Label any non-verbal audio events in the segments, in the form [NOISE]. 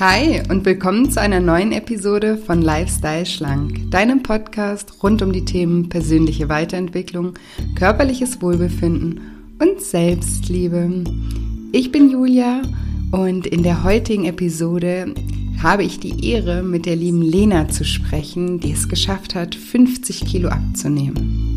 Hi und willkommen zu einer neuen Episode von Lifestyle Schlank, deinem Podcast rund um die Themen persönliche Weiterentwicklung, körperliches Wohlbefinden und Selbstliebe. Ich bin Julia und in der heutigen Episode habe ich die Ehre, mit der lieben Lena zu sprechen, die es geschafft hat, 50 Kilo abzunehmen.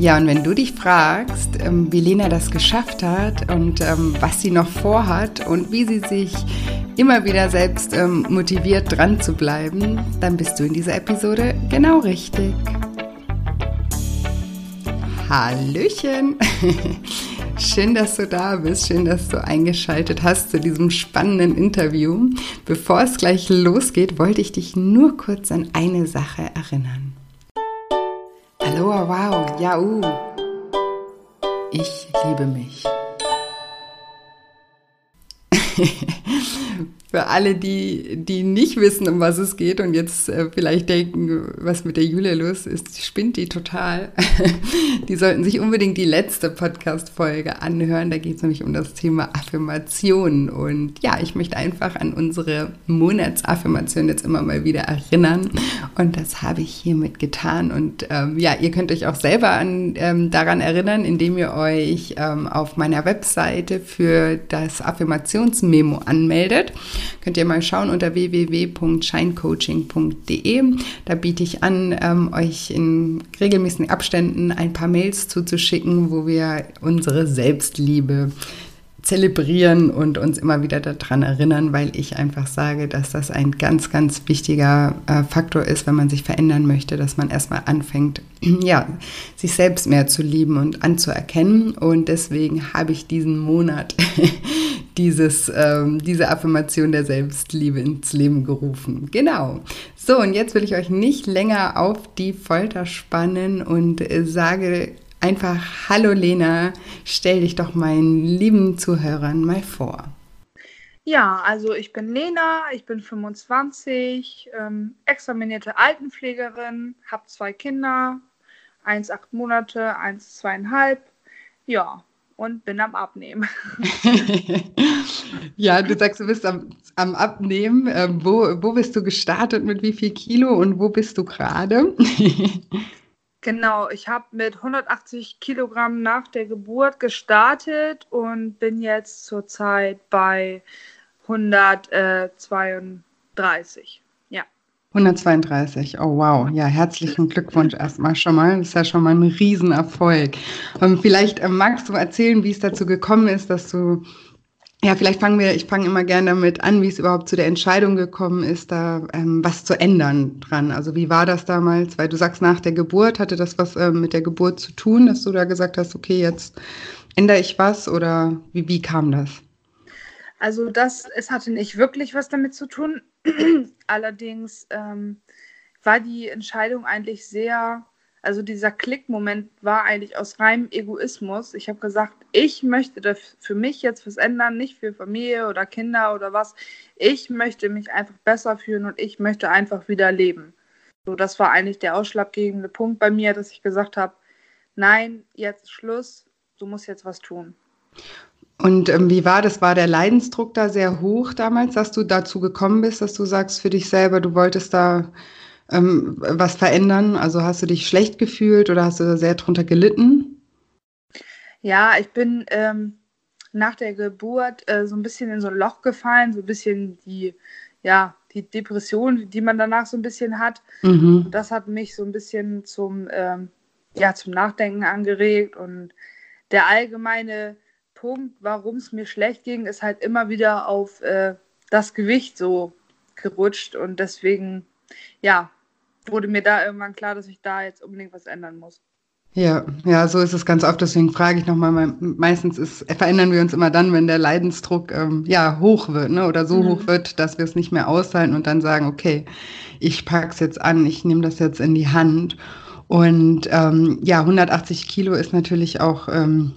Ja, und wenn du dich fragst, ähm, wie Lena das geschafft hat und ähm, was sie noch vorhat und wie sie sich immer wieder selbst ähm, motiviert dran zu bleiben, dann bist du in dieser Episode genau richtig. Hallöchen! [LAUGHS] Schön, dass du da bist, schön, dass du eingeschaltet hast zu diesem spannenden Interview. Bevor es gleich losgeht, wollte ich dich nur kurz an eine Sache erinnern. Aloha, wow, ja, uh. Ich liebe mich. [LAUGHS] Für alle, die, die nicht wissen, um was es geht und jetzt äh, vielleicht denken, was mit der Julia los ist, spinnt die total. [LAUGHS] die sollten sich unbedingt die letzte Podcast-Folge anhören. Da geht es nämlich um das Thema Affirmation. Und ja, ich möchte einfach an unsere Monatsaffirmation jetzt immer mal wieder erinnern. Und das habe ich hiermit getan. Und ähm, ja, ihr könnt euch auch selber an, ähm, daran erinnern, indem ihr euch ähm, auf meiner Webseite für das Affirmationsmemo anmeldet. Könnt ihr mal schauen unter www.scheincoaching.de. Da biete ich an, ähm, euch in regelmäßigen Abständen ein paar Mails zuzuschicken, wo wir unsere Selbstliebe zelebrieren und uns immer wieder daran erinnern, weil ich einfach sage, dass das ein ganz, ganz wichtiger äh, Faktor ist, wenn man sich verändern möchte, dass man erstmal anfängt, [CLEARS THROAT] ja, sich selbst mehr zu lieben und anzuerkennen. Und deswegen habe ich diesen Monat [LAUGHS] dieses, ähm, diese Affirmation der Selbstliebe ins Leben gerufen. Genau. So, und jetzt will ich euch nicht länger auf die Folter spannen und äh, sage einfach, hallo Lena, stell dich doch meinen lieben Zuhörern mal vor. Ja, also ich bin Lena, ich bin 25, ähm, examinierte Altenpflegerin, habe zwei Kinder, eins acht Monate, eins zweieinhalb. Ja, und bin am Abnehmen. [LAUGHS] ja, du sagst, du bist am, am Abnehmen. Ähm, wo, wo bist du gestartet mit wie viel Kilo und wo bist du gerade? [LAUGHS] genau, ich habe mit 180 Kilogramm nach der Geburt gestartet und bin jetzt zurzeit bei 132. 132, oh wow, ja, herzlichen Glückwunsch erstmal schon mal. Das ist ja schon mal ein Riesenerfolg. Ähm, vielleicht äh, magst du erzählen, wie es dazu gekommen ist, dass du, ja, vielleicht fangen wir, ich fange immer gerne damit an, wie es überhaupt zu der Entscheidung gekommen ist, da ähm, was zu ändern dran. Also wie war das damals? Weil du sagst, nach der Geburt hatte das was äh, mit der Geburt zu tun, dass du da gesagt hast, okay, jetzt ändere ich was oder wie, wie kam das? Also das, es hatte nicht wirklich was damit zu tun. [CLEARS THROAT] Allerdings ähm, war die Entscheidung eigentlich sehr, also dieser Klickmoment war eigentlich aus reinem Egoismus. Ich habe gesagt, ich möchte das für mich jetzt was ändern, nicht für Familie oder Kinder oder was. Ich möchte mich einfach besser fühlen und ich möchte einfach wieder leben. So, das war eigentlich der ausschlaggebende Punkt bei mir, dass ich gesagt habe, nein, jetzt Schluss, du musst jetzt was tun. Und ähm, wie war das? War der Leidensdruck da sehr hoch damals, dass du dazu gekommen bist, dass du sagst für dich selber, du wolltest da ähm, was verändern? Also hast du dich schlecht gefühlt oder hast du da sehr drunter gelitten? Ja, ich bin ähm, nach der Geburt äh, so ein bisschen in so ein Loch gefallen, so ein bisschen die, ja, die Depression, die man danach so ein bisschen hat. Mhm. Das hat mich so ein bisschen zum, ähm, ja, zum Nachdenken angeregt und der allgemeine Punkt, warum es mir schlecht ging, ist halt immer wieder auf äh, das Gewicht so gerutscht und deswegen, ja, wurde mir da irgendwann klar, dass ich da jetzt unbedingt was ändern muss. Ja, ja, so ist es ganz oft. Deswegen frage ich nochmal, meistens ist, verändern wir uns immer dann, wenn der Leidensdruck ähm, ja hoch wird, ne? Oder so mhm. hoch wird, dass wir es nicht mehr aushalten und dann sagen, okay, ich pack's jetzt an, ich nehme das jetzt in die Hand. Und ähm, ja, 180 Kilo ist natürlich auch ähm,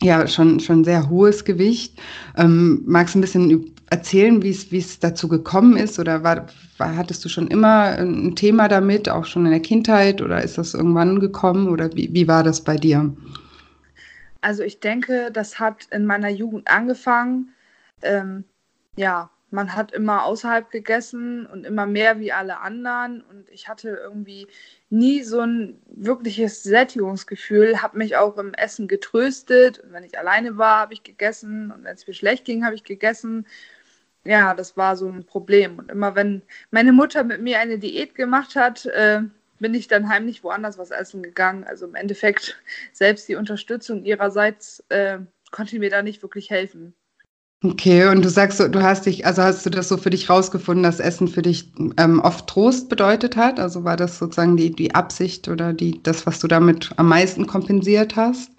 ja schon, schon sehr hohes Gewicht. Ähm, magst du ein bisschen erzählen, wie es dazu gekommen ist? Oder war, war, hattest du schon immer ein Thema damit, auch schon in der Kindheit? Oder ist das irgendwann gekommen? Oder wie, wie war das bei dir? Also ich denke, das hat in meiner Jugend angefangen. Ähm, ja, man hat immer außerhalb gegessen und immer mehr wie alle anderen. Und ich hatte irgendwie nie so ein wirkliches Sättigungsgefühl, habe mich auch im Essen getröstet. Und wenn ich alleine war, habe ich gegessen. Und wenn es mir schlecht ging, habe ich gegessen. Ja, das war so ein Problem. Und immer wenn meine Mutter mit mir eine Diät gemacht hat, äh, bin ich dann heimlich woanders was essen gegangen. Also im Endeffekt, selbst die Unterstützung ihrerseits äh, konnte mir da nicht wirklich helfen. Okay, und du sagst, du hast dich, also hast du das so für dich rausgefunden, dass Essen für dich ähm, oft Trost bedeutet hat? Also war das sozusagen die, die Absicht oder die, das, was du damit am meisten kompensiert hast?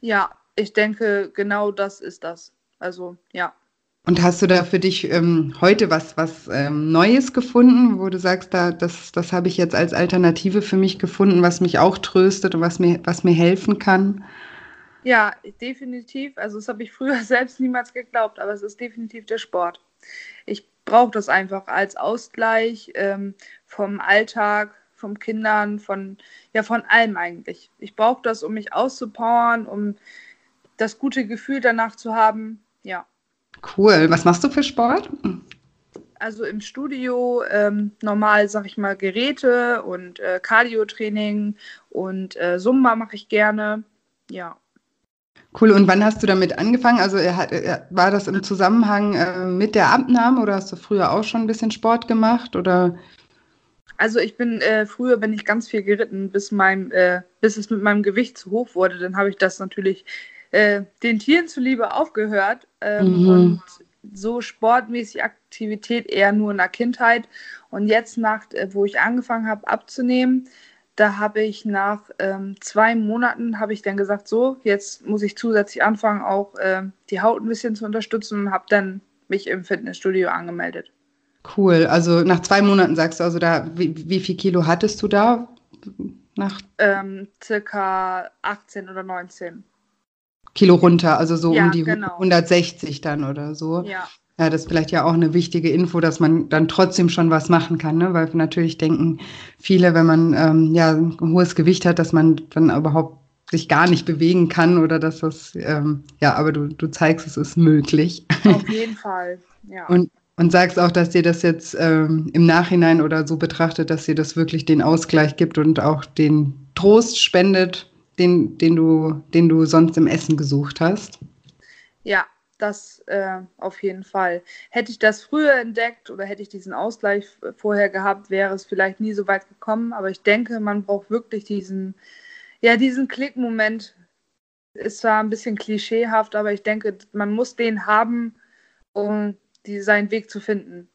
Ja, ich denke, genau das ist das. Also, ja. Und hast du da für dich ähm, heute was, was ähm, Neues gefunden, wo du sagst, da, das, das habe ich jetzt als Alternative für mich gefunden, was mich auch tröstet und was mir, was mir helfen kann? Ja, definitiv. Also das habe ich früher [LAUGHS] selbst niemals geglaubt, aber es ist definitiv der Sport. Ich brauche das einfach als Ausgleich ähm, vom Alltag, vom Kindern, von ja von allem eigentlich. Ich brauche das, um mich auszupowern, um das gute Gefühl danach zu haben. Ja. Cool. Was machst du für Sport? Also im Studio ähm, normal, sag ich mal, Geräte und äh, Cardio-Training und äh, Zumba mache ich gerne. Ja. Cool. Und wann hast du damit angefangen? Also war das im Zusammenhang äh, mit der Abnahme oder hast du früher auch schon ein bisschen Sport gemacht oder? Also ich bin äh, früher bin ich ganz viel geritten, bis mein äh, bis es mit meinem Gewicht zu hoch wurde. Dann habe ich das natürlich äh, den Tieren zuliebe aufgehört ähm, mhm. und so sportmäßig Aktivität eher nur in der Kindheit. Und jetzt nach, äh, wo ich angefangen habe abzunehmen, da habe ich nach ähm, zwei Monaten habe ich dann gesagt, so, jetzt muss ich zusätzlich anfangen, auch äh, die Haut ein bisschen zu unterstützen und habe dann mich im Fitnessstudio angemeldet. Cool. Also nach zwei Monaten sagst du, also da, wie, wie viel Kilo hattest du da? Nach ähm, circa 18 oder 19. Kilo runter, also so ja, um die genau. 160 dann oder so. Ja. Ja, das ist vielleicht ja auch eine wichtige Info, dass man dann trotzdem schon was machen kann, ne? weil natürlich denken viele, wenn man ähm, ja ein hohes Gewicht hat, dass man dann überhaupt sich gar nicht bewegen kann oder dass das, ähm, ja, aber du, du zeigst, es ist möglich. Auf jeden Fall, ja. Und, und sagst auch, dass dir das jetzt ähm, im Nachhinein oder so betrachtet, dass dir das wirklich den Ausgleich gibt und auch den Trost spendet, den, den, du, den du sonst im Essen gesucht hast. Ja, das äh, auf jeden Fall. Hätte ich das früher entdeckt oder hätte ich diesen Ausgleich vorher gehabt, wäre es vielleicht nie so weit gekommen. Aber ich denke, man braucht wirklich diesen, ja, diesen Klickmoment. Ist zwar ein bisschen klischeehaft, aber ich denke, man muss den haben, um die, seinen Weg zu finden.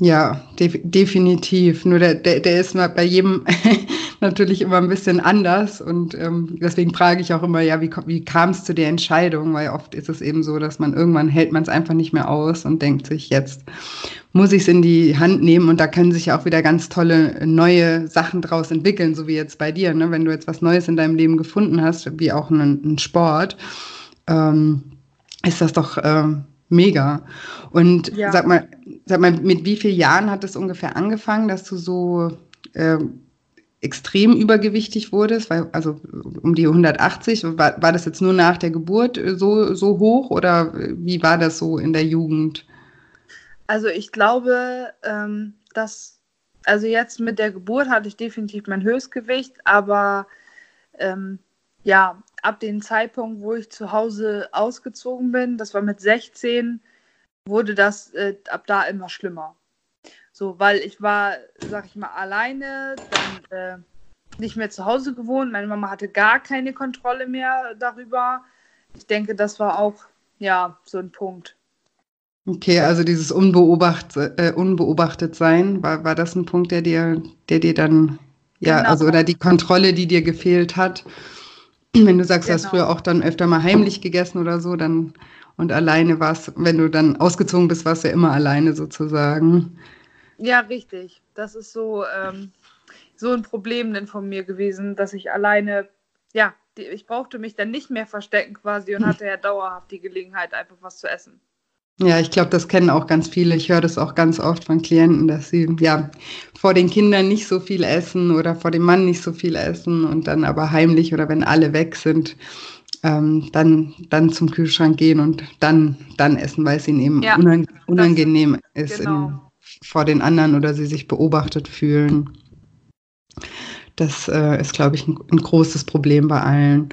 Ja, def definitiv. Nur der, der, der ist mal bei jedem [LAUGHS] natürlich immer ein bisschen anders und ähm, deswegen frage ich auch immer, ja, wie, wie kam es zu der Entscheidung? Weil oft ist es eben so, dass man irgendwann hält man es einfach nicht mehr aus und denkt sich, jetzt muss ich es in die Hand nehmen und da können sich ja auch wieder ganz tolle neue Sachen draus entwickeln, so wie jetzt bei dir, ne? wenn du jetzt was Neues in deinem Leben gefunden hast, wie auch einen, Sport, ähm, ist das doch ähm, mega. Und ja. sag mal, sag mal, mit wie vielen Jahren hat es ungefähr angefangen, dass du so äh, extrem übergewichtig wurdest? Weil, also um die 180, war, war das jetzt nur nach der Geburt so, so hoch oder wie war das so in der Jugend? Also ich glaube, ähm, dass, also jetzt mit der Geburt hatte ich definitiv mein Höchstgewicht, aber ähm, ja, ab dem Zeitpunkt, wo ich zu Hause ausgezogen bin, das war mit 16, wurde das äh, ab da immer schlimmer. So, weil ich war, sag ich mal, alleine, dann äh, nicht mehr zu Hause gewohnt. Meine Mama hatte gar keine Kontrolle mehr darüber. Ich denke, das war auch, ja, so ein Punkt. Okay, also dieses Unbeobacht, äh, unbeobachtet sein, war, war das ein Punkt, der dir, der dir dann, ja, genau. also oder die Kontrolle, die dir gefehlt hat? Wenn du sagst, genau. du hast genau. früher auch dann öfter mal heimlich gegessen oder so, dann und alleine warst, wenn du dann ausgezogen bist, warst du ja immer alleine sozusagen. Ja, richtig. Das ist so, ähm, so ein Problem denn von mir gewesen, dass ich alleine, ja, die, ich brauchte mich dann nicht mehr verstecken quasi und hatte ja dauerhaft die Gelegenheit, einfach was zu essen. Ja, ich glaube, das kennen auch ganz viele. Ich höre das auch ganz oft von Klienten, dass sie ja vor den Kindern nicht so viel essen oder vor dem Mann nicht so viel essen und dann aber heimlich oder wenn alle weg sind, ähm, dann, dann zum Kühlschrank gehen und dann, dann essen, weil es ihnen eben ja, unang unangenehm ist genau. Vor den anderen oder sie sich beobachtet fühlen. Das äh, ist, glaube ich, ein, ein, großes Problem bei allen.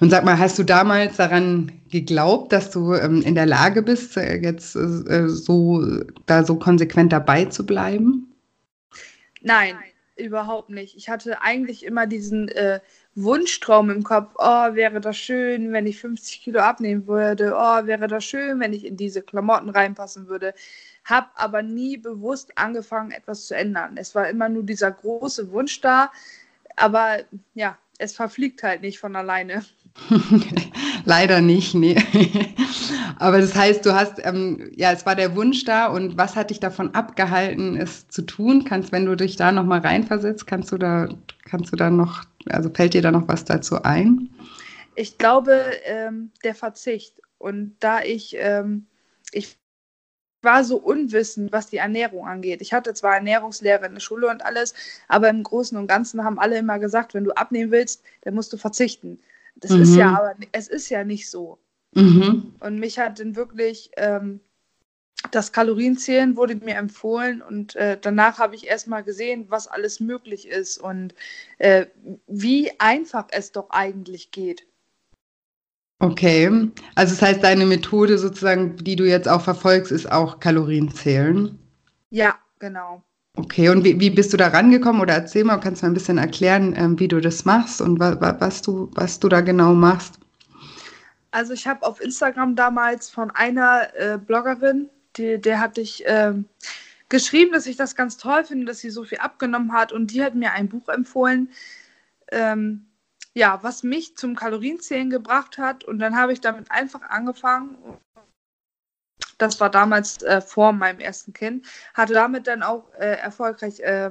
Und sag mal, hast du damals daran geglaubt, dass du ähm, in der Lage bist, äh, jetzt äh, so da so konsequent dabei zu bleiben? Nein, überhaupt nicht. Ich hatte eigentlich immer diesen äh, Wunschtraum im Kopf, oh, wäre das schön, wenn ich 50 Kilo abnehmen würde, oh, wäre das schön, wenn ich in diese Klamotten reinpassen würde. Hab aber nie bewusst angefangen, etwas zu ändern. Es war immer nur dieser große Wunsch da, aber ja, es verfliegt halt nicht von alleine. [LAUGHS] Leider nicht, nee. Aber das heißt, du hast, ähm, ja, es war der Wunsch da und was hat dich davon abgehalten, es zu tun? Kannst, wenn du dich da nochmal reinversetzt, kannst du da, kannst du da noch, also fällt dir da noch was dazu ein? Ich glaube, ähm, der Verzicht. Und da ich, ähm, ich war so unwissend, was die Ernährung angeht. Ich hatte zwar Ernährungslehre in der Schule und alles, aber im Großen und Ganzen haben alle immer gesagt, wenn du abnehmen willst, dann musst du verzichten. Das mhm. ist ja mhm. aber, es ist ja nicht so. Mhm. Und mich hat dann wirklich ähm, das Kalorienzählen wurde mir empfohlen und äh, danach habe ich erstmal gesehen, was alles möglich ist und äh, wie einfach es doch eigentlich geht. Okay, also das heißt, deine Methode sozusagen, die du jetzt auch verfolgst, ist auch Kalorienzählen? Ja, genau. Okay, und wie, wie bist du da rangekommen? Oder erzähl mal, kannst du mal ein bisschen erklären, ähm, wie du das machst und wa, wa, was, du, was du da genau machst? Also ich habe auf Instagram damals von einer äh, Bloggerin, die, der hatte ich äh, geschrieben, dass ich das ganz toll finde, dass sie so viel abgenommen hat und die hat mir ein Buch empfohlen, ähm, ja, was mich zum Kalorienzählen gebracht hat und dann habe ich damit einfach angefangen das war damals äh, vor meinem ersten Kind. Hatte damit dann auch äh, erfolgreich äh,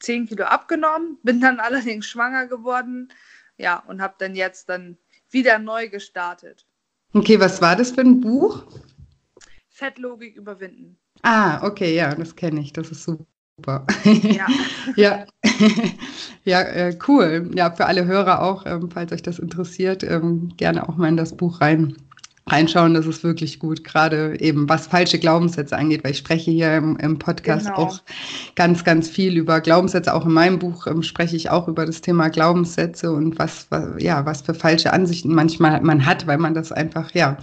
10 Kilo abgenommen, [LAUGHS] bin dann allerdings schwanger geworden. Ja, und habe dann jetzt dann wieder neu gestartet. Okay, was war das für ein Buch? Fettlogik überwinden. Ah, okay, ja, das kenne ich. Das ist super. Ja. [LAUGHS] ja, [LAUGHS] ja äh, cool. Ja, für alle Hörer auch, ähm, falls euch das interessiert, ähm, gerne auch mal in das Buch rein reinschauen, das ist wirklich gut, gerade eben was falsche Glaubenssätze angeht, weil ich spreche hier im, im Podcast genau. auch ganz, ganz viel über Glaubenssätze. Auch in meinem Buch ähm, spreche ich auch über das Thema Glaubenssätze und was, was, ja, was für falsche Ansichten manchmal man hat, weil man das einfach, ja,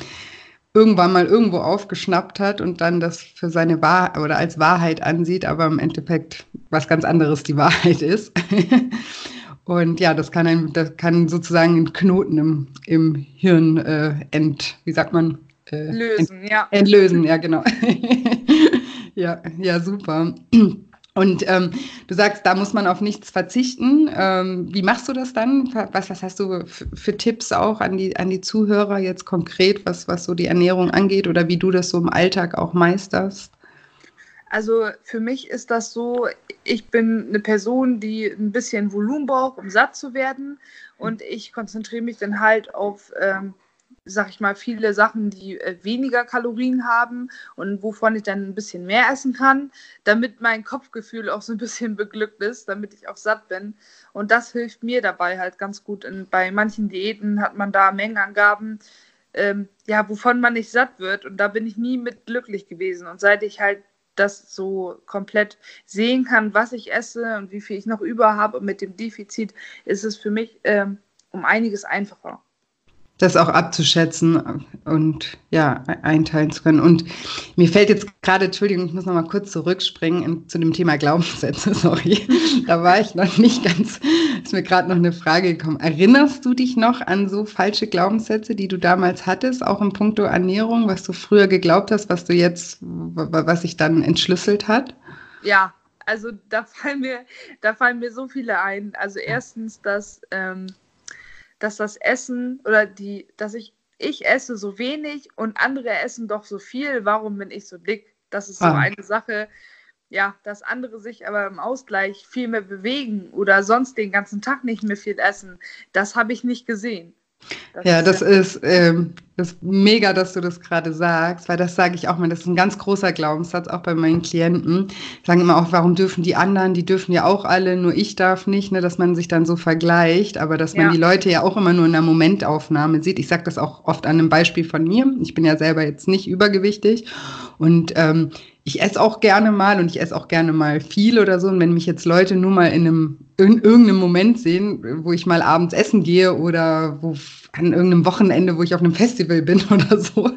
irgendwann mal irgendwo aufgeschnappt hat und dann das für seine Wahrheit oder als Wahrheit ansieht, aber im Endeffekt was ganz anderes die Wahrheit ist. [LAUGHS] Und ja, das kann, ein, das kann sozusagen einen Knoten im, im Hirn äh, ent, wie sagt man? Äh, Lösen, ent, ja. Entlösen, ja, genau. [LAUGHS] ja, ja, super. Und ähm, du sagst, da muss man auf nichts verzichten. Ähm, wie machst du das dann? Was, was hast du für, Tipps auch an die, an die Zuhörer jetzt konkret, was, was so die Ernährung angeht oder wie du das so im Alltag auch meisterst? Also für mich ist das so, ich bin eine Person, die ein bisschen Volumen braucht, um satt zu werden. Und ich konzentriere mich dann halt auf, ähm, sag ich mal, viele Sachen, die äh, weniger Kalorien haben und wovon ich dann ein bisschen mehr essen kann, damit mein Kopfgefühl auch so ein bisschen beglückt ist, damit ich auch satt bin. Und das hilft mir dabei halt ganz gut. Und bei manchen Diäten hat man da Mengenangaben. Ähm, ja, wovon man nicht satt wird. Und da bin ich nie mit glücklich gewesen. Und seit ich halt das so komplett sehen kann, was ich esse und wie viel ich noch über habe. Und mit dem Defizit ist es für mich ähm, um einiges einfacher das auch abzuschätzen und ja, einteilen zu können. Und mir fällt jetzt gerade, Entschuldigung, ich muss noch mal kurz zurückspringen in, zu dem Thema Glaubenssätze, [LAUGHS] sorry. da war ich noch nicht ganz, ist mir gerade noch eine Frage gekommen. Erinnerst du dich noch an so falsche Glaubenssätze, die du damals hattest, auch im Punkto Ernährung, was du früher geglaubt hast, was du jetzt, was sich dann entschlüsselt hat? Ja, also da fallen mir, da fallen mir so viele ein. Also erstens, dass ähm, dass das Essen oder die, dass ich, ich esse so wenig und andere essen doch so viel, warum bin ich so dick? Das ist so ah. eine Sache, ja, dass andere sich aber im Ausgleich viel mehr bewegen oder sonst den ganzen Tag nicht mehr viel essen, das habe ich nicht gesehen. Das ja, das ist, ähm, das ist mega, dass du das gerade sagst, weil das sage ich auch mal, das ist ein ganz großer Glaubenssatz, auch bei meinen Klienten. Sagen immer auch, warum dürfen die anderen, die dürfen ja auch alle, nur ich darf nicht, ne, dass man sich dann so vergleicht, aber dass man ja. die Leute ja auch immer nur in einer Momentaufnahme sieht. Ich sage das auch oft an einem Beispiel von mir. Ich bin ja selber jetzt nicht übergewichtig und ähm, ich esse auch gerne mal und ich esse auch gerne mal viel oder so. Und wenn mich jetzt Leute nur mal in einem in irgendeinem Moment sehen, wo ich mal abends essen gehe oder wo an irgendeinem Wochenende, wo ich auf einem Festival bin [LAUGHS] oder so,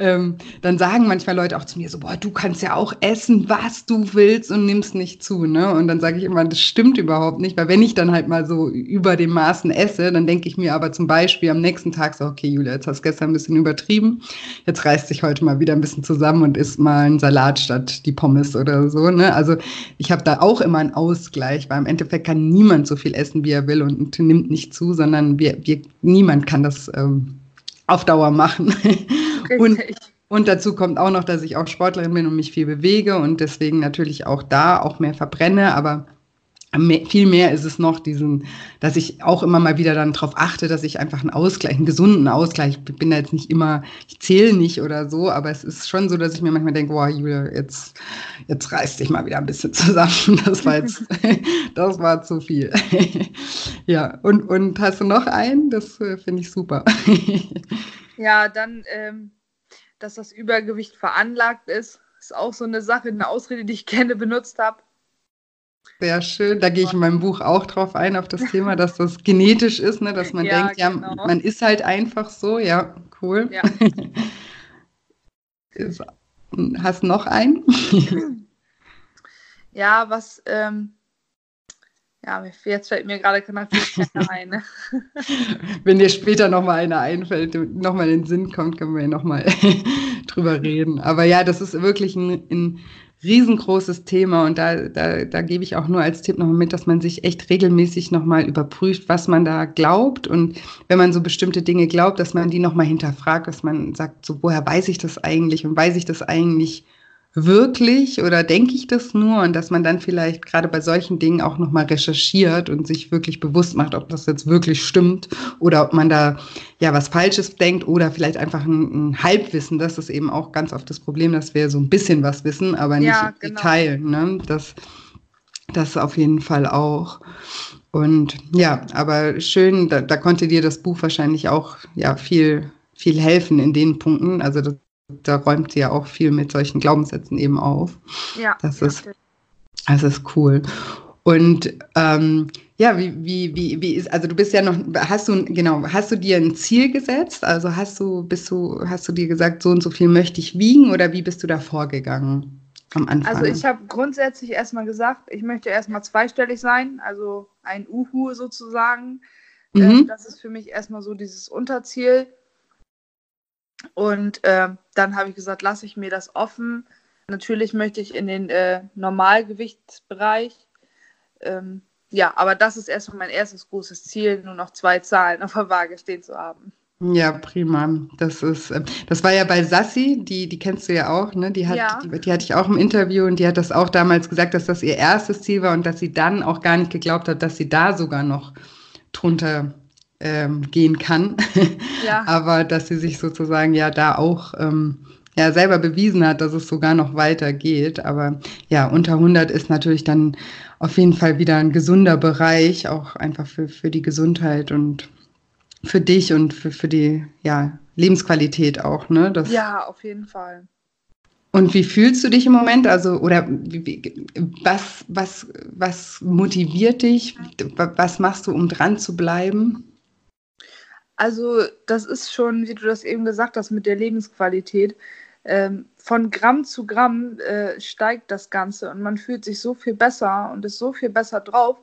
ähm, dann sagen manchmal Leute auch zu mir so, boah, du kannst ja auch essen, was du willst und nimmst nicht zu, ne? Und dann sage ich immer, das stimmt überhaupt nicht, weil wenn ich dann halt mal so über dem Maßen esse, dann denke ich mir aber zum Beispiel am nächsten Tag so, okay, Julia, jetzt hast du gestern ein bisschen übertrieben, jetzt reißt dich heute mal wieder ein bisschen zusammen und isst mal einen Salat statt die Pommes oder so, ne? Also ich habe da auch immer einen Ausgleich, weil im Endeffekt kann niemand so viel essen, wie er will und nimmt nicht zu, sondern wir, wir niemand kann das ähm, auf Dauer machen. [LAUGHS] Und, und dazu kommt auch noch, dass ich auch Sportlerin bin und mich viel bewege und deswegen natürlich auch da auch mehr verbrenne, aber mehr, viel mehr ist es noch diesen, dass ich auch immer mal wieder dann darauf achte, dass ich einfach einen Ausgleich, einen gesunden Ausgleich, ich bin da jetzt nicht immer, ich zähle nicht oder so, aber es ist schon so, dass ich mir manchmal denke, boah, Julia, jetzt, jetzt reiß dich mal wieder ein bisschen zusammen. [LAUGHS] Das war jetzt, [LAUGHS] das war zu viel. [LAUGHS] ja, und, und hast du noch einen? Das äh, finde ich super. Ja, dann, ähm, dass das Übergewicht veranlagt ist, ist auch so eine Sache, eine Ausrede, die ich [LAUGHS] gerne benutzt habe. Sehr schön. Da gehe ich in meinem Buch auch drauf ein, auf das Thema, dass das [LAUGHS] genetisch ist, ne? dass man ja, denkt, ja, genau. man ist halt einfach so. Ja, cool. Ja. [LAUGHS] Hast noch einen? ja, was, ähm, ja, jetzt fällt mir gerade natürlich keiner [LAUGHS] ein. [LAUGHS] Wenn dir später nochmal einer einfällt, nochmal in den Sinn kommt, können wir ja nochmal [LAUGHS] drüber reden. Aber ja, das ist wirklich ein, ein riesengroßes Thema und da, da, da gebe ich auch nur als Tipp nochmal mit, dass man sich echt regelmäßig nochmal überprüft, was man da glaubt und wenn man so bestimmte Dinge glaubt, dass man die nochmal hinterfragt, dass man sagt, so woher weiß ich das eigentlich und weiß ich das eigentlich wirklich oder denke ich das nur und dass man dann vielleicht gerade bei solchen Dingen auch nochmal recherchiert und sich wirklich bewusst macht, ob das jetzt wirklich stimmt oder ob man da ja was Falsches denkt oder vielleicht einfach ein, ein Halbwissen. Das ist eben auch ganz oft das Problem, dass wir so ein bisschen was wissen, aber nicht ja, genau. Detail. Ne? Das, das auf jeden Fall auch. Und ja, aber schön, da, da konnte dir das Buch wahrscheinlich auch ja viel viel helfen in den Punkten. Also das da räumt sie ja auch viel mit solchen Glaubenssätzen eben auf. Ja. Das ist, das ist cool. Und ähm, ja, wie, wie, wie, wie ist, also du bist ja noch, hast du, genau, hast du dir ein Ziel gesetzt? Also hast du, bist du, hast du dir gesagt, so und so viel möchte ich wiegen oder wie bist du da vorgegangen am Anfang? Also ich habe grundsätzlich erstmal gesagt, ich möchte erstmal zweistellig sein, also ein Uhu sozusagen. Mhm. Ähm, das ist für mich erstmal so dieses Unterziel. Und äh, dann habe ich gesagt, lasse ich mir das offen. Natürlich möchte ich in den äh, Normalgewichtsbereich. Ähm, ja, aber das ist erstmal mein erstes großes Ziel, nur noch zwei Zahlen auf der Waage stehen zu haben. Ja, prima. Das ist, ähm, das war ja bei Sassi, die, die kennst du ja auch, ne? Die hat, ja. die, die hatte ich auch im Interview und die hat das auch damals gesagt, dass das ihr erstes Ziel war und dass sie dann auch gar nicht geglaubt hat, dass sie da sogar noch drunter ähm, gehen kann. Ja. [LAUGHS] Aber dass sie sich sozusagen ja da auch ähm, ja selber bewiesen hat, dass es sogar noch weiter geht. Aber ja, unter 100 ist natürlich dann auf jeden Fall wieder ein gesunder Bereich, auch einfach für, für die Gesundheit und für dich und für, für die ja, Lebensqualität auch, ne? Das, ja, auf jeden Fall. Und wie fühlst du dich im Moment? Also, oder wie, was, was, was motiviert dich? Was machst du, um dran zu bleiben? Also das ist schon, wie du das eben gesagt hast, mit der Lebensqualität. Ähm, von Gramm zu Gramm äh, steigt das Ganze und man fühlt sich so viel besser und ist so viel besser drauf.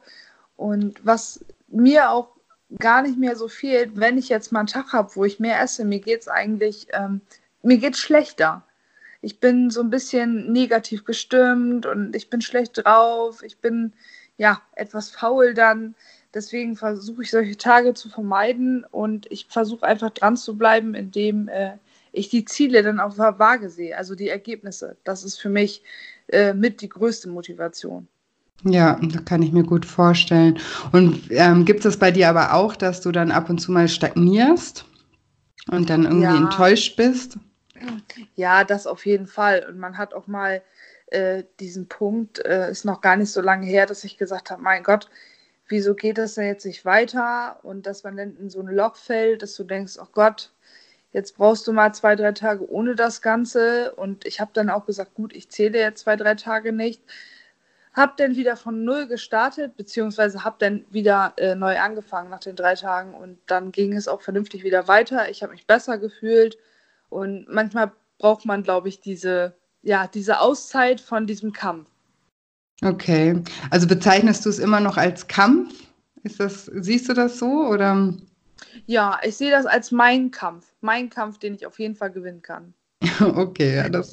Und was mir auch gar nicht mehr so fehlt, wenn ich jetzt mal einen Tag habe, wo ich mehr esse, mir geht es eigentlich, ähm, mir geht schlechter. Ich bin so ein bisschen negativ gestimmt und ich bin schlecht drauf, ich bin ja etwas faul dann. Deswegen versuche ich solche Tage zu vermeiden und ich versuche einfach dran zu bleiben, indem äh, ich die Ziele dann auf der Waage sehe, also die Ergebnisse. Das ist für mich äh, mit die größte Motivation. Ja, das kann ich mir gut vorstellen. Und ähm, gibt es bei dir aber auch, dass du dann ab und zu mal stagnierst und dann irgendwie ja. enttäuscht bist? Ja, das auf jeden Fall. Und man hat auch mal äh, diesen Punkt, äh, ist noch gar nicht so lange her, dass ich gesagt habe, mein Gott, wieso geht das denn jetzt nicht weiter? Und dass man dann in so ein Loch fällt, dass du denkst, oh Gott, jetzt brauchst du mal zwei, drei Tage ohne das Ganze. Und ich habe dann auch gesagt, gut, ich zähle jetzt zwei, drei Tage nicht. Hab dann wieder von null gestartet, beziehungsweise hab dann wieder äh, neu angefangen nach den drei Tagen und dann ging es auch vernünftig wieder weiter. Ich habe mich besser gefühlt und manchmal braucht man, glaube ich, diese, ja, diese Auszeit von diesem Kampf. Okay, also bezeichnest du es immer noch als Kampf? Ist das, siehst du das so oder? Ja, ich sehe das als mein Kampf, mein Kampf, den ich auf jeden Fall gewinnen kann. [LAUGHS] Okay, ja, das,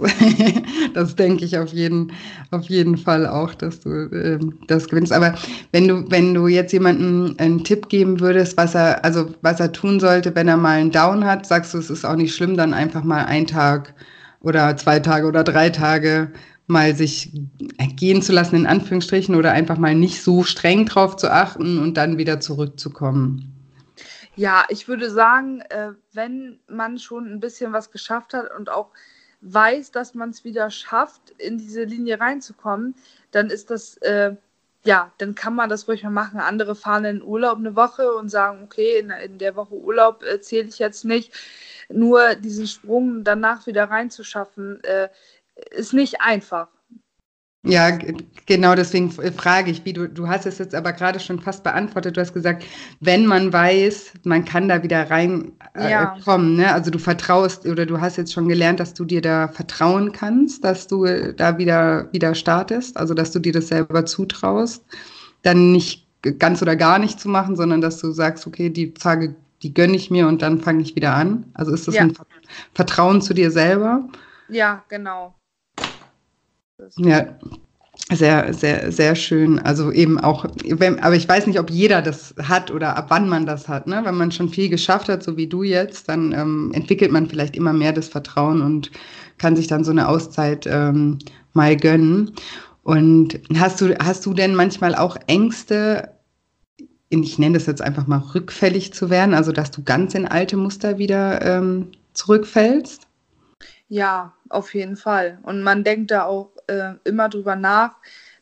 [LAUGHS] das denke ich auf jeden, auf jeden Fall auch, dass du äh, das gewinnst. Aber wenn du, wenn du jetzt jemandem einen Tipp geben würdest, was er, also was er tun sollte, wenn er mal einen Down hat, sagst du, es ist auch nicht schlimm, dann einfach mal einen Tag oder zwei Tage oder drei Tage mal sich gehen zu lassen, in Anführungsstrichen, oder einfach mal nicht so streng drauf zu achten und dann wieder zurückzukommen. Ja, ich würde sagen, äh, wenn man schon ein bisschen was geschafft hat und auch weiß, dass man es wieder schafft, in diese Linie reinzukommen, dann ist das, äh, ja, dann kann man das ruhig mal machen. Andere fahren in Urlaub eine Woche und sagen, okay, in, in der Woche Urlaub äh, zähle ich jetzt nicht. Nur diesen Sprung danach wieder reinzuschaffen, äh, ist nicht einfach. Ja, genau deswegen frage ich, wie du, du hast es jetzt aber gerade schon fast beantwortet. Du hast gesagt, wenn man weiß, man kann da wieder reinkommen. Äh, ja. ne? Also du vertraust oder du hast jetzt schon gelernt, dass du dir da vertrauen kannst, dass du da wieder, wieder startest, also dass du dir das selber zutraust, dann nicht ganz oder gar nicht zu machen, sondern dass du sagst, okay, die Tage, die gönne ich mir und dann fange ich wieder an. Also ist das ja. ein Vertrauen zu dir selber? Ja, genau. Ja, sehr, sehr, sehr schön. Also eben auch, wenn, aber ich weiß nicht, ob jeder das hat oder ab wann man das hat. Ne? Wenn man schon viel geschafft hat, so wie du jetzt, dann ähm, entwickelt man vielleicht immer mehr das Vertrauen und kann sich dann so eine Auszeit ähm, mal gönnen. Und hast du, hast du denn manchmal auch Ängste, ich nenne das jetzt einfach mal rückfällig zu werden, also dass du ganz in alte Muster wieder ähm, zurückfällst? Ja, auf jeden Fall. Und man denkt da auch äh, immer drüber nach.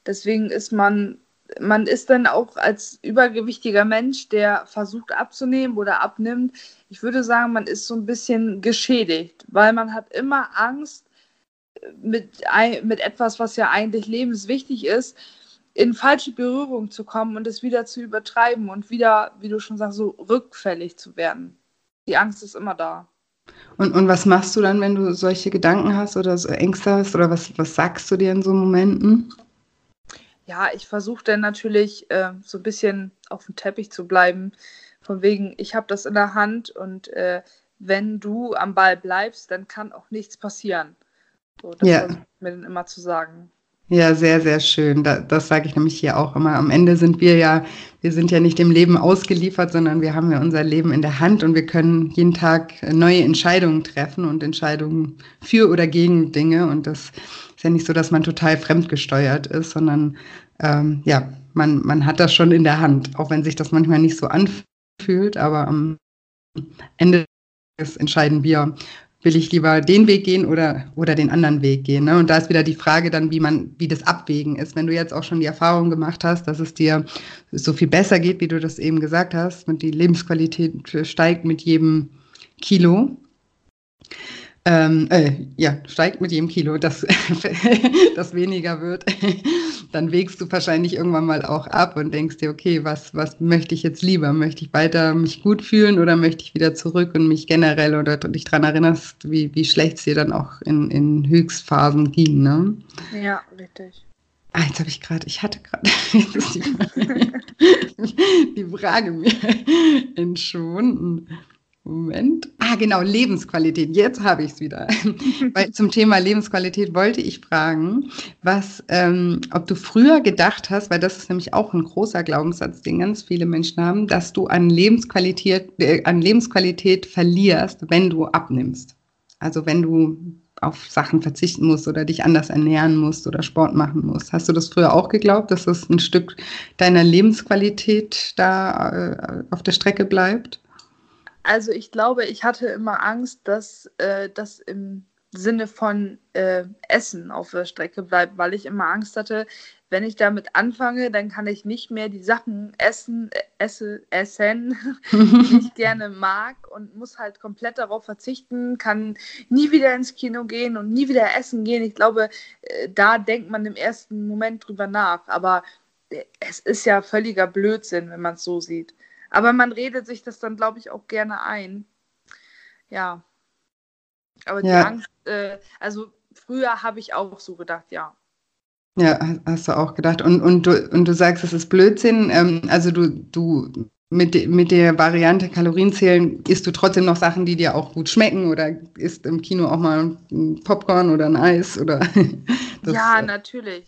Deswegen ist man, man ist dann auch als übergewichtiger Mensch, der versucht abzunehmen oder abnimmt, ich würde sagen, man ist so ein bisschen geschädigt, weil man hat immer Angst mit, mit etwas, was ja eigentlich lebenswichtig ist, in falsche Berührung zu kommen und es wieder zu übertreiben und wieder, wie du schon sagst, so rückfällig zu werden. Die Angst ist immer da. Und, und was machst du dann, wenn du solche Gedanken hast oder so Ängste hast? Oder was, was sagst du dir in so Momenten? Ja, ich versuche dann natürlich äh, so ein bisschen auf dem Teppich zu bleiben. Von wegen, ich habe das in der Hand und äh, wenn du am Ball bleibst, dann kann auch nichts passieren. So, das ja. mir dann immer zu sagen. Ja, sehr, sehr schön. Da, das sage ich nämlich hier auch immer. Am Ende sind wir ja, wir sind ja nicht dem Leben ausgeliefert, sondern wir haben ja unser Leben in der Hand und wir können jeden Tag neue Entscheidungen treffen und Entscheidungen für oder gegen Dinge. Und das ist ja nicht so, dass man total fremdgesteuert ist, sondern ähm, ja, man, man hat das schon in der Hand, auch wenn sich das manchmal nicht so anfühlt, aber am Ende entscheiden wir, will ich lieber den Weg gehen oder, oder den anderen Weg gehen. Ne? Und da ist wieder die Frage dann, wie man, wie das Abwägen ist. Wenn du jetzt auch schon die Erfahrung gemacht hast, dass es dir so viel besser geht, wie du das eben gesagt hast, und die Lebensqualität steigt mit jedem Kilo, ähm, äh, ja, steigt mit jedem Kilo, das, [LAUGHS] das weniger wird, dann wägst du wahrscheinlich irgendwann mal auch ab und denkst dir, okay, was, was möchte ich jetzt lieber? Möchte ich weiter mich gut fühlen oder möchte ich wieder zurück und mich generell oder dich daran erinnerst, wie, wie schlecht es dir dann auch in, in Höchstphasen ging, ne? Ja, richtig. Ah, jetzt habe ich gerade, ich hatte gerade [LAUGHS] die, [LAUGHS] die Frage mir entschwunden. Moment. Ah, genau, Lebensqualität. Jetzt habe ich es wieder. [LAUGHS] Weil zum Thema Lebensqualität wollte ich fragen, was, ähm, ob du früher gedacht hast, weil das ist nämlich auch ein großer Glaubenssatz, den ganz viele Menschen haben, dass du an Lebensqualität, äh, an Lebensqualität verlierst, wenn du abnimmst. Also wenn du auf Sachen verzichten musst oder dich anders ernähren musst oder Sport machen musst. Hast du das früher auch geglaubt, dass das ein Stück deiner Lebensqualität da äh, auf der Strecke bleibt? Also ich glaube, ich hatte immer Angst, dass äh, das im Sinne von äh, Essen auf der Strecke bleibt, weil ich immer Angst hatte, wenn ich damit anfange, dann kann ich nicht mehr die Sachen essen, äh, esse, essen, [LAUGHS] die ich gerne mag und muss halt komplett darauf verzichten, kann nie wieder ins Kino gehen und nie wieder essen gehen. Ich glaube, äh, da denkt man im ersten Moment drüber nach, aber äh, es ist ja völliger Blödsinn, wenn man es so sieht. Aber man redet sich das dann, glaube ich, auch gerne ein. Ja. Aber die ja. Angst, äh, also früher habe ich auch so gedacht, ja. Ja, hast du auch gedacht. Und, und, du, und du sagst, es ist Blödsinn. Ähm, also du, du mit, mit der Variante Kalorien zählen, isst du trotzdem noch Sachen, die dir auch gut schmecken oder isst im Kino auch mal ein Popcorn oder ein Eis oder [LAUGHS] Ja, äh, natürlich.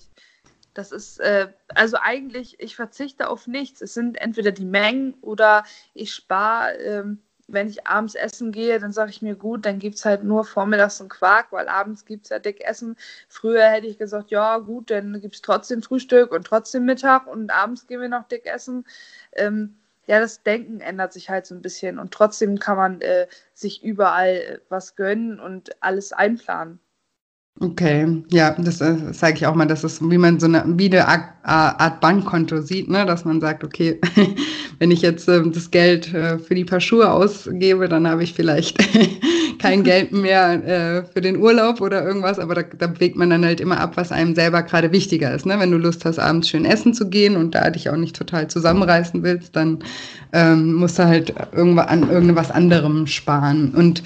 Das ist, äh, also eigentlich, ich verzichte auf nichts. Es sind entweder die Mengen oder ich spare ähm, wenn ich abends essen gehe, dann sage ich mir, gut, dann gibt es halt nur vormittags einen Quark, weil abends gibt es ja dick Essen. Früher hätte ich gesagt, ja, gut, dann gibt es trotzdem Frühstück und trotzdem Mittag und abends gehen wir noch dick essen. Ähm, ja, das Denken ändert sich halt so ein bisschen und trotzdem kann man äh, sich überall äh, was gönnen und alles einplanen. Okay, ja, das äh, sage ich auch mal, das ist, wie man so eine, wie eine Art Bankkonto sieht, ne? dass man sagt, okay, [LAUGHS] wenn ich jetzt äh, das Geld äh, für die paar Schuhe ausgebe, dann habe ich vielleicht [LAUGHS] kein [LAUGHS] Geld mehr äh, für den Urlaub oder irgendwas, aber da, da wägt man dann halt immer ab, was einem selber gerade wichtiger ist. Ne? Wenn du Lust hast, abends schön essen zu gehen und da dich auch nicht total zusammenreißen willst, dann ähm, musst du halt irgendwo an irgendwas anderem sparen. Und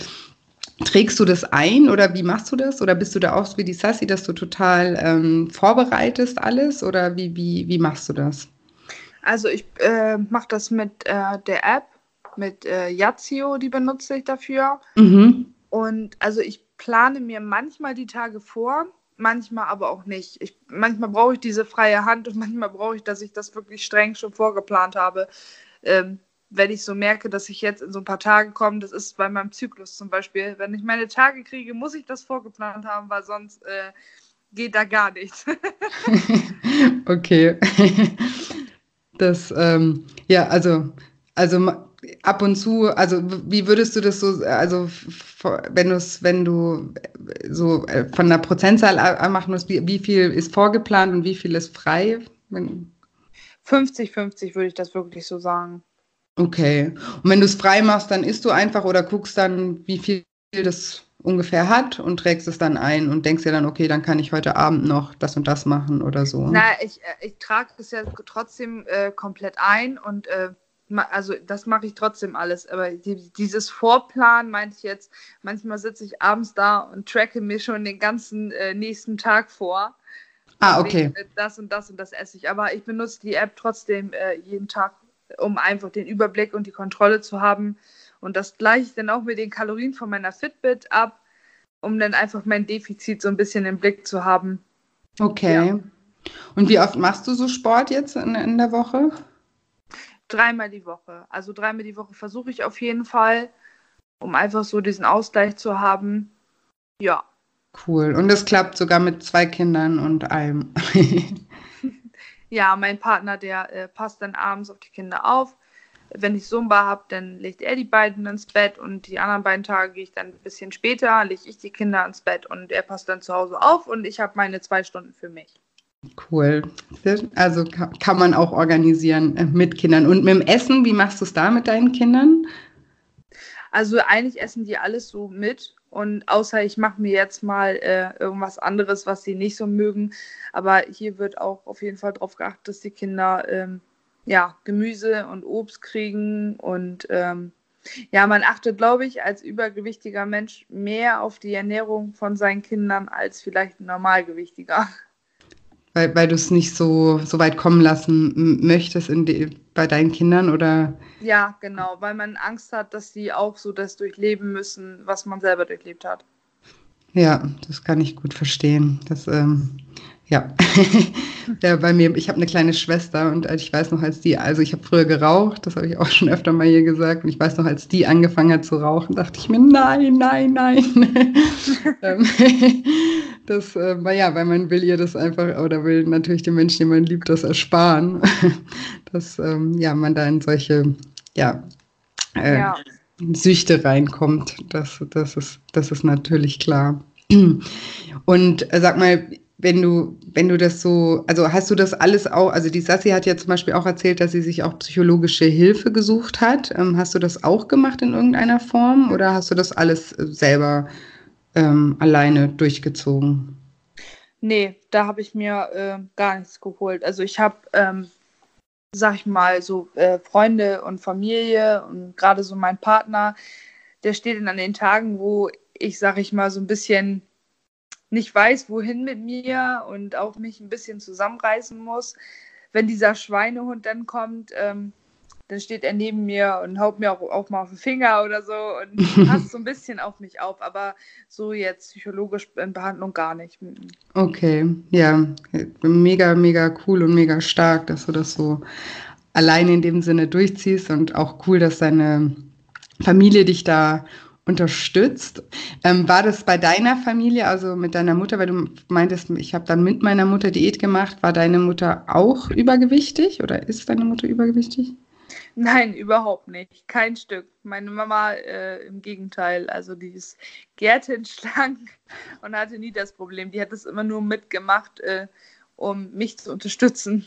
Trägst du das ein oder wie machst du das? Oder bist du da auch wie die Sassi, dass du total ähm, vorbereitest alles? Oder wie, wie, wie machst du das? Also ich äh, mache das mit äh, der App, mit äh, Yazio, die benutze ich dafür. Mhm. Und also ich plane mir manchmal die Tage vor, manchmal aber auch nicht. Ich, manchmal brauche ich diese freie Hand und manchmal brauche ich, dass ich das wirklich streng schon vorgeplant habe. Ähm, wenn ich so merke, dass ich jetzt in so ein paar Tage komme, das ist bei meinem Zyklus zum Beispiel, wenn ich meine Tage kriege, muss ich das vorgeplant haben, weil sonst äh, geht da gar nichts. [LAUGHS] okay. [LAUGHS] Das, ähm, ja, also, also ab und zu, also wie würdest du das so, also wenn du es, wenn du so äh, von der Prozentzahl machen musst, wie, wie viel ist vorgeplant und wie viel ist frei? 50-50 würde ich das wirklich so sagen. Okay. Und wenn du es frei machst, dann isst du einfach oder guckst dann, wie viel das ungefähr hat und trägst es dann ein und denkst dir dann, okay, dann kann ich heute Abend noch das und das machen oder so. Na, ich, äh, ich trage es ja trotzdem äh, komplett ein und äh, also das mache ich trotzdem alles. Aber die, dieses Vorplan meinte ich jetzt, manchmal sitze ich abends da und tracke mir schon den ganzen äh, nächsten Tag vor. Ah, okay. Äh, das und das und das esse ich. Aber ich benutze die App trotzdem äh, jeden Tag um einfach den Überblick und die Kontrolle zu haben. Und das gleiche ich dann auch mit den Kalorien von meiner Fitbit ab, um dann einfach mein Defizit so ein bisschen im Blick zu haben. Okay. Ja. Und wie oft machst du so Sport jetzt in, in der Woche? Dreimal die Woche. Also dreimal die Woche versuche ich auf jeden Fall, um einfach so diesen Ausgleich zu haben. Ja. Cool. Und es klappt sogar mit zwei Kindern und einem. [LAUGHS] Ja, mein Partner, der äh, passt dann abends auf die Kinder auf. Wenn ich Zumba habe, dann legt er die beiden ins Bett und die anderen beiden Tage gehe ich dann ein bisschen später, lege ich die Kinder ins Bett und er passt dann zu Hause auf und ich habe meine zwei Stunden für mich. Cool. Also kann man auch organisieren äh, mit Kindern. Und mit dem Essen, wie machst du es da mit deinen Kindern? Also eigentlich essen die alles so mit und außer ich mache mir jetzt mal äh, irgendwas anderes, was sie nicht so mögen. Aber hier wird auch auf jeden Fall darauf geachtet, dass die Kinder ähm, ja, Gemüse und Obst kriegen. Und ähm, ja, man achtet, glaube ich, als übergewichtiger Mensch mehr auf die Ernährung von seinen Kindern als vielleicht ein Normalgewichtiger. Weil, weil du es nicht so, so weit kommen lassen möchtest in die, bei deinen Kindern oder? Ja, genau, weil man Angst hat, dass sie auch so das durchleben müssen, was man selber durchlebt hat. Ja, das kann ich gut verstehen. Das, ähm, Ja. [LAUGHS] ja, bei mir, ich habe eine kleine Schwester und ich weiß noch, als die, also ich habe früher geraucht, das habe ich auch [LAUGHS] schon öfter mal hier gesagt, und ich weiß noch, als die angefangen hat zu rauchen, dachte ich mir, nein, nein, nein. [LAUGHS] Ähm, das äh, war ja, weil man will ihr das einfach, oder will natürlich den Menschen, den man liebt, das ersparen, dass ähm, ja, man da in solche, ja, äh, ja. Süchte reinkommt. Das, das, ist, das ist natürlich klar. [CLEARS THROAT] Und äh, sag mal, wenn du, wenn du das so, also hast du das alles auch, also die Sassi hat ja zum Beispiel auch erzählt, dass sie sich auch psychologische Hilfe gesucht hat. Ähm, hast du das auch gemacht in irgendeiner Form oder hast du das alles äh, selber ähm, alleine durchgezogen? Nee, da habe ich mir äh, gar nichts geholt. Also ich habe, ähm, sag ich mal, so äh, Freunde und Familie und gerade so mein Partner, der steht dann an den Tagen, wo ich, sag ich mal, so ein bisschen nicht weiß, wohin mit mir und auch mich ein bisschen zusammenreißen muss. Wenn dieser Schweinehund dann kommt, ähm, dann steht er neben mir und haut mir auch, auch mal auf den Finger oder so und [LAUGHS] passt so ein bisschen auf mich auf, aber so jetzt psychologisch in Behandlung gar nicht. Okay, ja, mega, mega cool und mega stark, dass du das so alleine in dem Sinne durchziehst und auch cool, dass deine Familie dich da unterstützt. Ähm, war das bei deiner Familie, also mit deiner Mutter, weil du meintest, ich habe dann mit meiner Mutter Diät gemacht, war deine Mutter auch übergewichtig oder ist deine Mutter übergewichtig? Nein, überhaupt nicht. Kein Stück. Meine Mama äh, im Gegenteil. Also die ist gärtenschlank [LAUGHS] und hatte nie das Problem. Die hat das immer nur mitgemacht, äh, um mich zu unterstützen.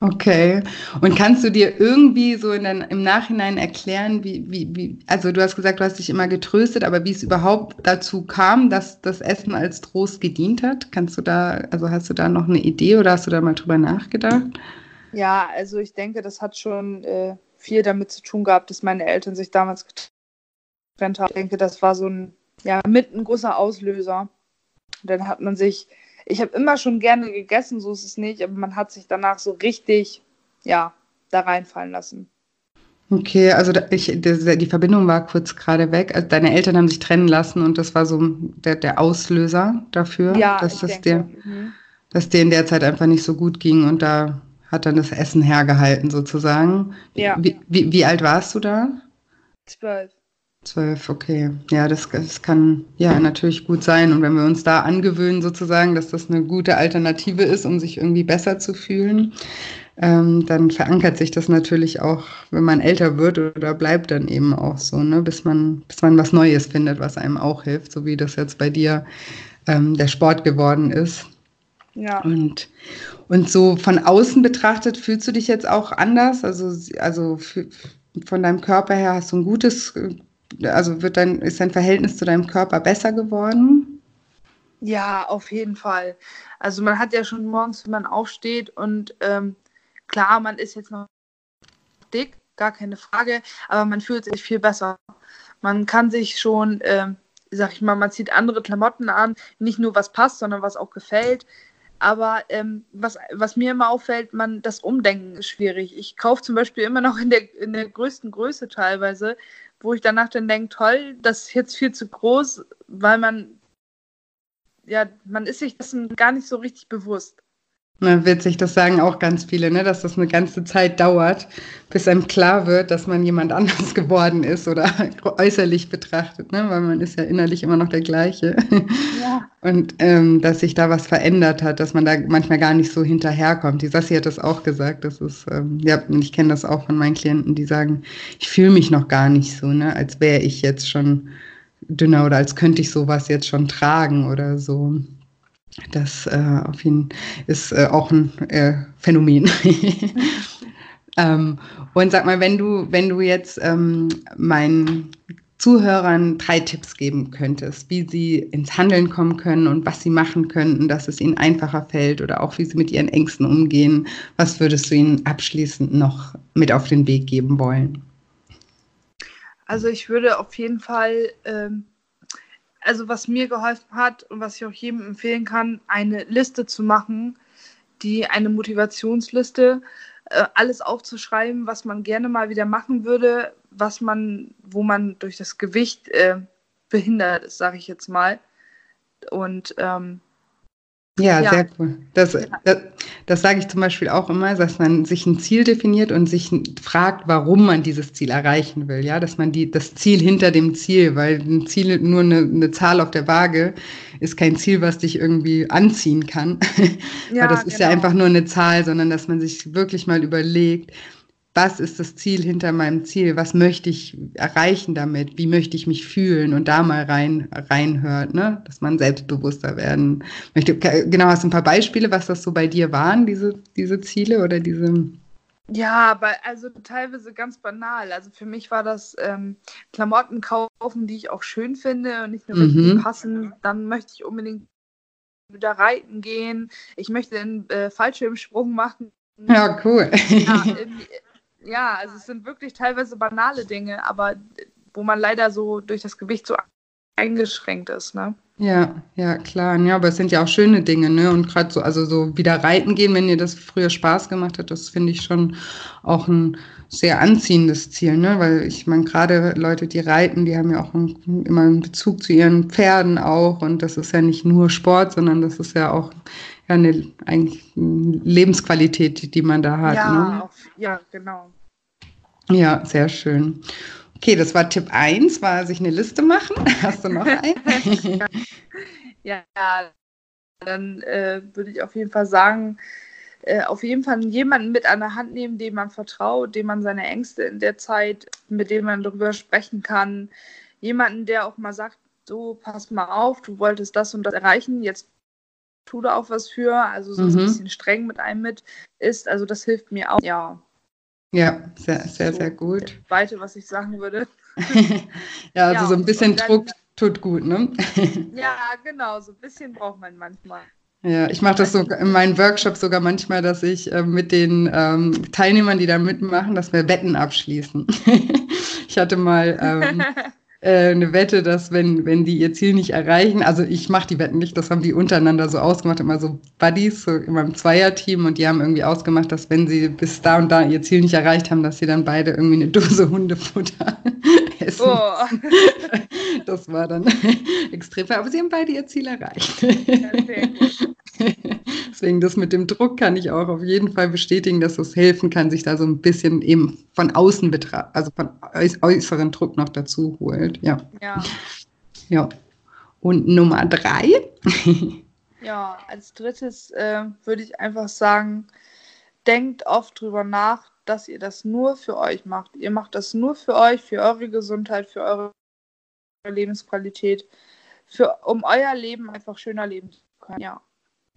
Okay. Und kannst du dir irgendwie so den, im Nachhinein erklären, wie, wie, wie, also du hast gesagt, du hast dich immer getröstet, aber wie es überhaupt dazu kam, dass das Essen als Trost gedient hat? Kannst du da, also hast du da noch eine Idee oder hast du da mal drüber nachgedacht? Ja, also ich denke, das hat schon äh, viel damit zu tun gehabt, dass meine Eltern sich damals getrennt haben. Ich denke, das war so ein, ja, mit ein großer Auslöser. Und dann hat man sich ich habe immer schon gerne gegessen, so ist es nicht, aber man hat sich danach so richtig, ja, da reinfallen lassen. Okay, also ich, die Verbindung war kurz gerade weg. Also deine Eltern haben sich trennen lassen und das war so der, der Auslöser dafür, ja, dass, das dir, mhm. dass dir in der Zeit einfach nicht so gut ging und da hat dann das Essen hergehalten sozusagen. Ja. Wie, wie, wie alt warst du da? Zwölf. Zwölf, okay. Ja, das, das kann ja natürlich gut sein. Und wenn wir uns da angewöhnen, sozusagen, dass das eine gute Alternative ist, um sich irgendwie besser zu fühlen, ähm, dann verankert sich das natürlich auch, wenn man älter wird oder bleibt dann eben auch so, ne? bis, man, bis man was Neues findet, was einem auch hilft, so wie das jetzt bei dir ähm, der Sport geworden ist. Ja. Und, und so von außen betrachtet, fühlst du dich jetzt auch anders? Also, also von deinem Körper her hast du ein gutes also wird dein, ist dein Verhältnis zu deinem Körper besser geworden? Ja, auf jeden Fall. Also man hat ja schon morgens, wenn man aufsteht und ähm, klar, man ist jetzt noch dick, gar keine Frage, aber man fühlt sich viel besser. Man kann sich schon, ähm, sag ich mal, man zieht andere Klamotten an, nicht nur was passt, sondern was auch gefällt. Aber ähm, was, was mir immer auffällt, man, das Umdenken ist schwierig. Ich kaufe zum Beispiel immer noch in der, in der größten Größe teilweise, wo ich danach dann denke, toll, das ist jetzt viel zu groß, weil man, ja, man ist sich dessen gar nicht so richtig bewusst. Na, witzig, das sagen auch ganz viele, ne, dass das eine ganze Zeit dauert, bis einem klar wird, dass man jemand anders [LAUGHS] geworden ist oder [LAUGHS] äußerlich betrachtet, ne, weil man ist ja innerlich immer noch der gleiche. Ja. [LAUGHS] Und ähm, dass sich da was verändert hat, dass man da manchmal gar nicht so hinterherkommt. Die Sassi hat das auch gesagt, das ist, ähm, ja, ich kenne das auch von meinen Klienten, die sagen, ich fühle mich noch gar nicht so, ne, als wäre ich jetzt schon dünner oder als könnte ich sowas jetzt schon tragen oder so. Das äh, auf jeden ist äh, auch ein äh, Phänomen. [LAUGHS] ähm, und sag mal, wenn du, wenn du jetzt ähm, meinen Zuhörern drei Tipps geben könntest, wie sie ins Handeln kommen können und was sie machen könnten, dass es ihnen einfacher fällt oder auch wie sie mit ihren Ängsten umgehen, was würdest du ihnen abschließend noch mit auf den Weg geben wollen? Also ich würde auf jeden Fall ähm, also was mir geholfen hat und was ich auch jedem empfehlen kann, eine Liste zu machen, die eine Motivationsliste, äh, alles aufzuschreiben, was man gerne mal wieder machen würde, was man, wo man durch das Gewicht äh, behindert ist, sage ich jetzt mal. Und ähm, Ja, ja, sehr cool. Das, das, das sage ich zum Beispiel auch immer, dass man sich ein Ziel definiert und sich fragt, warum man dieses Ziel erreichen will. Ja, dass man die, das Ziel hinter dem Ziel, weil ein Ziel nur eine, eine Zahl auf der Waage ist kein Ziel, was dich irgendwie anziehen kann. [LAUGHS] Ja, weil das ist genau. ja einfach nur eine Zahl, sondern dass man sich wirklich mal überlegt, was ist das Ziel hinter meinem Ziel? Was möchte ich erreichen damit? Wie möchte ich mich fühlen? Und da mal rein, reinhört, ne? dass man selbstbewusster werden möchte. Genau, hast du ein paar Beispiele, was das so bei dir waren, diese, diese Ziele oder diese. Ja, aber also teilweise ganz banal. Also für mich war das ähm, Klamotten kaufen, die ich auch schön finde und nicht nur mhm. die passen. Dann möchte ich unbedingt wieder reiten gehen. Ich möchte einen äh, Fallschirmsprung machen. Ja, cool. Ja, [LAUGHS] ja, also es sind wirklich teilweise banale Dinge, aber wo man leider so durch das Gewicht so eingeschränkt ist, ne? Ja, ja, klar. Ja, aber es sind ja auch schöne Dinge, ne? Und gerade so, also so wieder reiten gehen, wenn dir das früher Spaß gemacht hat, das finde ich schon auch ein sehr anziehendes Ziel, ne? Weil ich meine, gerade Leute, die reiten, die haben ja auch einen, immer einen Bezug zu ihren Pferden auch. Und das ist ja nicht nur Sport, sondern das ist ja auch ja, eine eigentlich eine Lebensqualität, die man da hat. Ja, ne? auf, ja, genau. Ja, sehr schön. Okay, das war Tipp 1, war sich eine Liste machen. [LAUGHS] Hast du noch einen? [LAUGHS] ja, dann äh, würde ich auf jeden Fall sagen, äh, auf jeden Fall jemanden mit an der Hand nehmen, dem man vertraut, dem man seine Ängste in der Zeit, mit dem man darüber sprechen kann. Jemanden, der auch mal sagt, so, pass mal auf, du wolltest das und das erreichen, jetzt tu da auch was für. Also so mhm. ein bisschen streng mit einem mit ist. Also das hilft mir auch. Ja, ja, sehr, sehr, so sehr gut. Weite, was ich sagen würde. [LAUGHS] ja, also ja, so ein bisschen dann, Druck tut gut, ne? [LAUGHS] ja, genau, so ein bisschen braucht man manchmal. Ja, ich mache das so in meinen Workshops sogar manchmal, dass ich äh, mit den ähm, Teilnehmern, die da mitmachen, dass wir Wetten abschließen. [LAUGHS] ich hatte mal ähm, äh, eine Wette, dass wenn, wenn die ihr Ziel nicht erreichen, also ich mache die Wetten nicht, das haben die untereinander so ausgemacht, immer so Buddies, so immer im Zweierteam und die haben irgendwie ausgemacht, dass wenn sie bis da und da ihr Ziel nicht erreicht haben, dass sie dann beide irgendwie eine Dose [LAUGHS] Hundefutter [LAUGHS] essen. Oh. [LAUGHS] Das war dann extrem, aber sie haben beide ihr Ziel erreicht. Ja, Deswegen das mit dem Druck kann ich auch auf jeden Fall bestätigen, dass es helfen kann, sich da so ein bisschen eben von außen betrachtet, also von äußeren Druck noch dazu holt. Ja. Ja. ja. Und Nummer drei. [LAUGHS] ja, als drittes äh, würde ich einfach sagen, denkt oft drüber nach, dass ihr das nur für euch macht. Ihr macht das nur für euch, für eure Gesundheit, für eure Lebensqualität, für, um euer Leben einfach schöner leben zu können. Ja.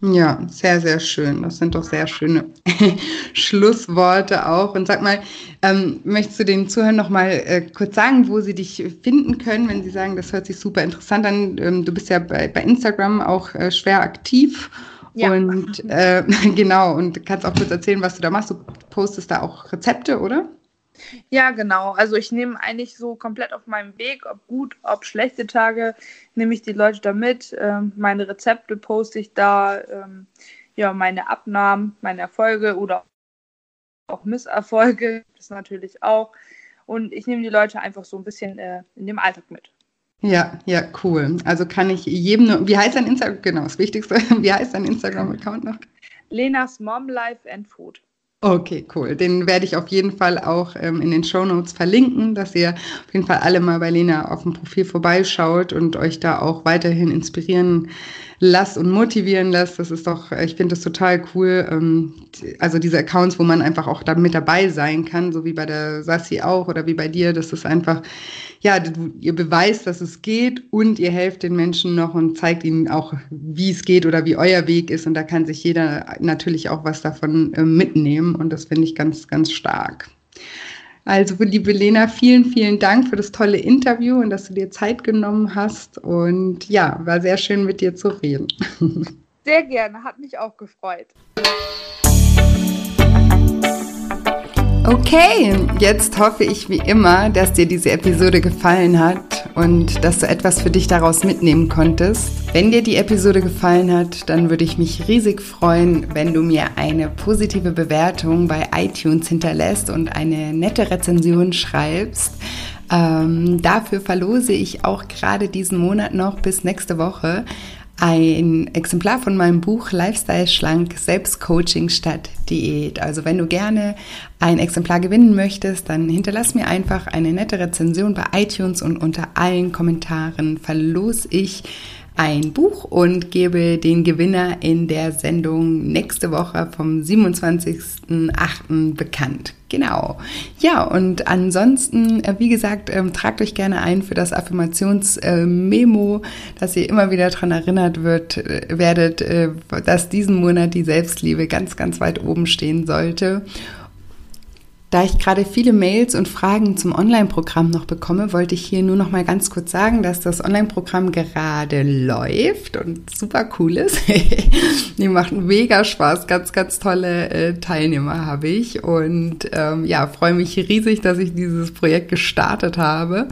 Ja, sehr, sehr schön. Das sind doch sehr schöne [LAUGHS] Schlussworte auch. Und sag mal, ähm, möchtest du den Zuhörern noch mal äh, kurz sagen, wo sie dich finden können, wenn sie sagen, das hört sich super interessant an? Ähm, du bist ja bei, bei Instagram auch äh, schwer aktiv. Ja. Und äh, [LAUGHS] genau, und kannst auch kurz erzählen, was du da machst. Du postest da auch Rezepte, oder? Ja, genau. Also ich nehme eigentlich so komplett auf meinem Weg, ob gut, ob schlechte Tage, nehme ich die Leute da mit. Ähm, meine Rezepte poste ich da, ähm, ja, meine Abnahmen, meine Erfolge oder auch Misserfolge, das natürlich auch. Und ich nehme die Leute einfach so ein bisschen äh, in dem Alltag mit. Ja, ja, cool. Also kann ich jedem nur, wie heißt dein Instagram, genau, das Wichtigste, [LAUGHS] wie heißt dein Instagram-Account noch? Lenas Mom Life and Food. Okay, cool. Den werde ich auf jeden Fall auch ähm, in den Show Notes verlinken, dass ihr auf jeden Fall alle mal bei Lena auf dem Profil vorbeischaut und euch da auch weiterhin inspirieren lasst und motivieren lasst. Das ist doch, ich finde das total cool. Ähm, also diese Accounts, wo man einfach auch da mit dabei sein kann, so wie bei der Sassi auch oder wie bei dir, das ist einfach, ja, ihr beweist, dass es geht und ihr helft den Menschen noch und zeigt ihnen auch, wie es geht oder wie euer Weg ist. Und da kann sich jeder natürlich auch was davon äh, mitnehmen. Und das finde ich ganz, ganz stark. Also, liebe Lena, vielen, vielen Dank für das tolle Interview und dass du dir Zeit genommen hast. Und ja, war sehr schön mit dir zu reden. Sehr gerne, hat mich auch gefreut. Okay, jetzt hoffe ich wie immer, dass dir diese Episode gefallen hat und dass du etwas für dich daraus mitnehmen konntest. Wenn dir die Episode gefallen hat, dann würde ich mich riesig freuen, wenn du mir eine positive Bewertung bei iTunes hinterlässt und eine nette Rezension schreibst. Ähm, dafür verlose ich auch gerade diesen Monat noch bis nächste Woche ein Exemplar von meinem Buch Lifestyle Schlank Selbstcoaching statt Diät. Also wenn du gerne ein Exemplar gewinnen möchtest, dann hinterlass mir einfach eine nette Rezension bei iTunes und unter allen Kommentaren verlose ich ein Buch und gebe den Gewinner in der Sendung nächste Woche vom 27.08. bekannt. Genau. Ja, und ansonsten, äh, wie gesagt, ähm, tragt euch gerne ein für das Affirmationsmemo, äh, dass ihr immer wieder daran erinnert wird, äh, werdet, äh, dass diesen Monat die Selbstliebe ganz, ganz weit oben stehen sollte. Da ich gerade viele Mails und Fragen zum Online-Programm noch bekomme, wollte ich hier nur noch mal ganz kurz sagen, dass das Online-Programm gerade läuft und super cool ist. [LAUGHS] Die macht mega Spaß, ganz, ganz tolle äh, Teilnehmer habe ich und ähm, ja, freue mich riesig, dass ich dieses Projekt gestartet habe.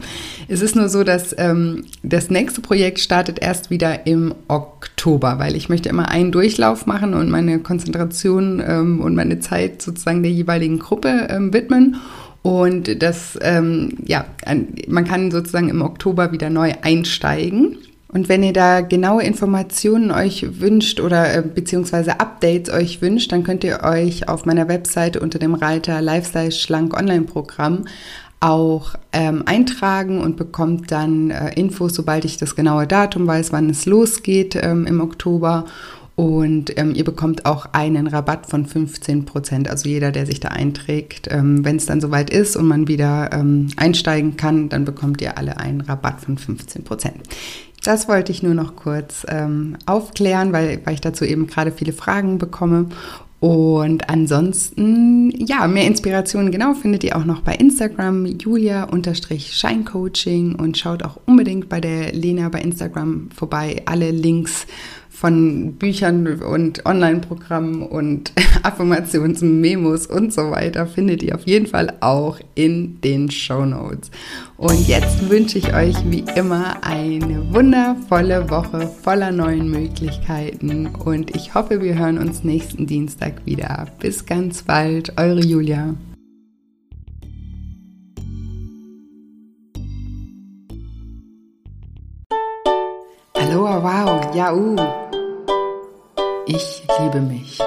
Es ist nur so, dass ähm, das nächste Projekt startet erst wieder im Oktober, weil ich möchte immer einen Durchlauf machen und meine Konzentration ähm, und meine Zeit sozusagen der jeweiligen Gruppe ähm, widmen. Und das, ähm, ja, man kann sozusagen im Oktober wieder neu einsteigen. Und wenn ihr da genaue Informationen euch wünscht oder äh, beziehungsweise Updates euch wünscht, dann könnt ihr euch auf meiner Webseite unter dem Reiter Lifestyle Schlank Online Programm auch ähm, eintragen und bekommt dann äh, Infos, sobald ich das genaue Datum weiß, wann es losgeht ähm, im Oktober. Und ähm, ihr bekommt auch einen Rabatt von 15 Prozent. Also jeder, der sich da einträgt, ähm, wenn es dann soweit ist und man wieder ähm, einsteigen kann, dann bekommt ihr alle einen Rabatt von 15 Prozent. Das wollte ich nur noch kurz ähm, aufklären, weil, weil ich dazu eben gerade viele Fragen bekomme. Und ansonsten, ja, mehr Inspirationen genau findet ihr auch noch bei Instagram, julia-scheincoaching und schaut auch unbedingt bei der Lena bei Instagram vorbei. Alle Links von Büchern und Online-Programmen und [LAUGHS] Affirmationsmemos und so weiter findet ihr auf jeden Fall auch in den Show Notes. Und jetzt wünsche ich euch wie immer eine wundervolle Woche voller neuen Möglichkeiten und ich hoffe, wir hören uns nächsten Dienstag wieder. Bis ganz bald, eure Julia. Hallo, wow, ja, uh. Ich liebe mich.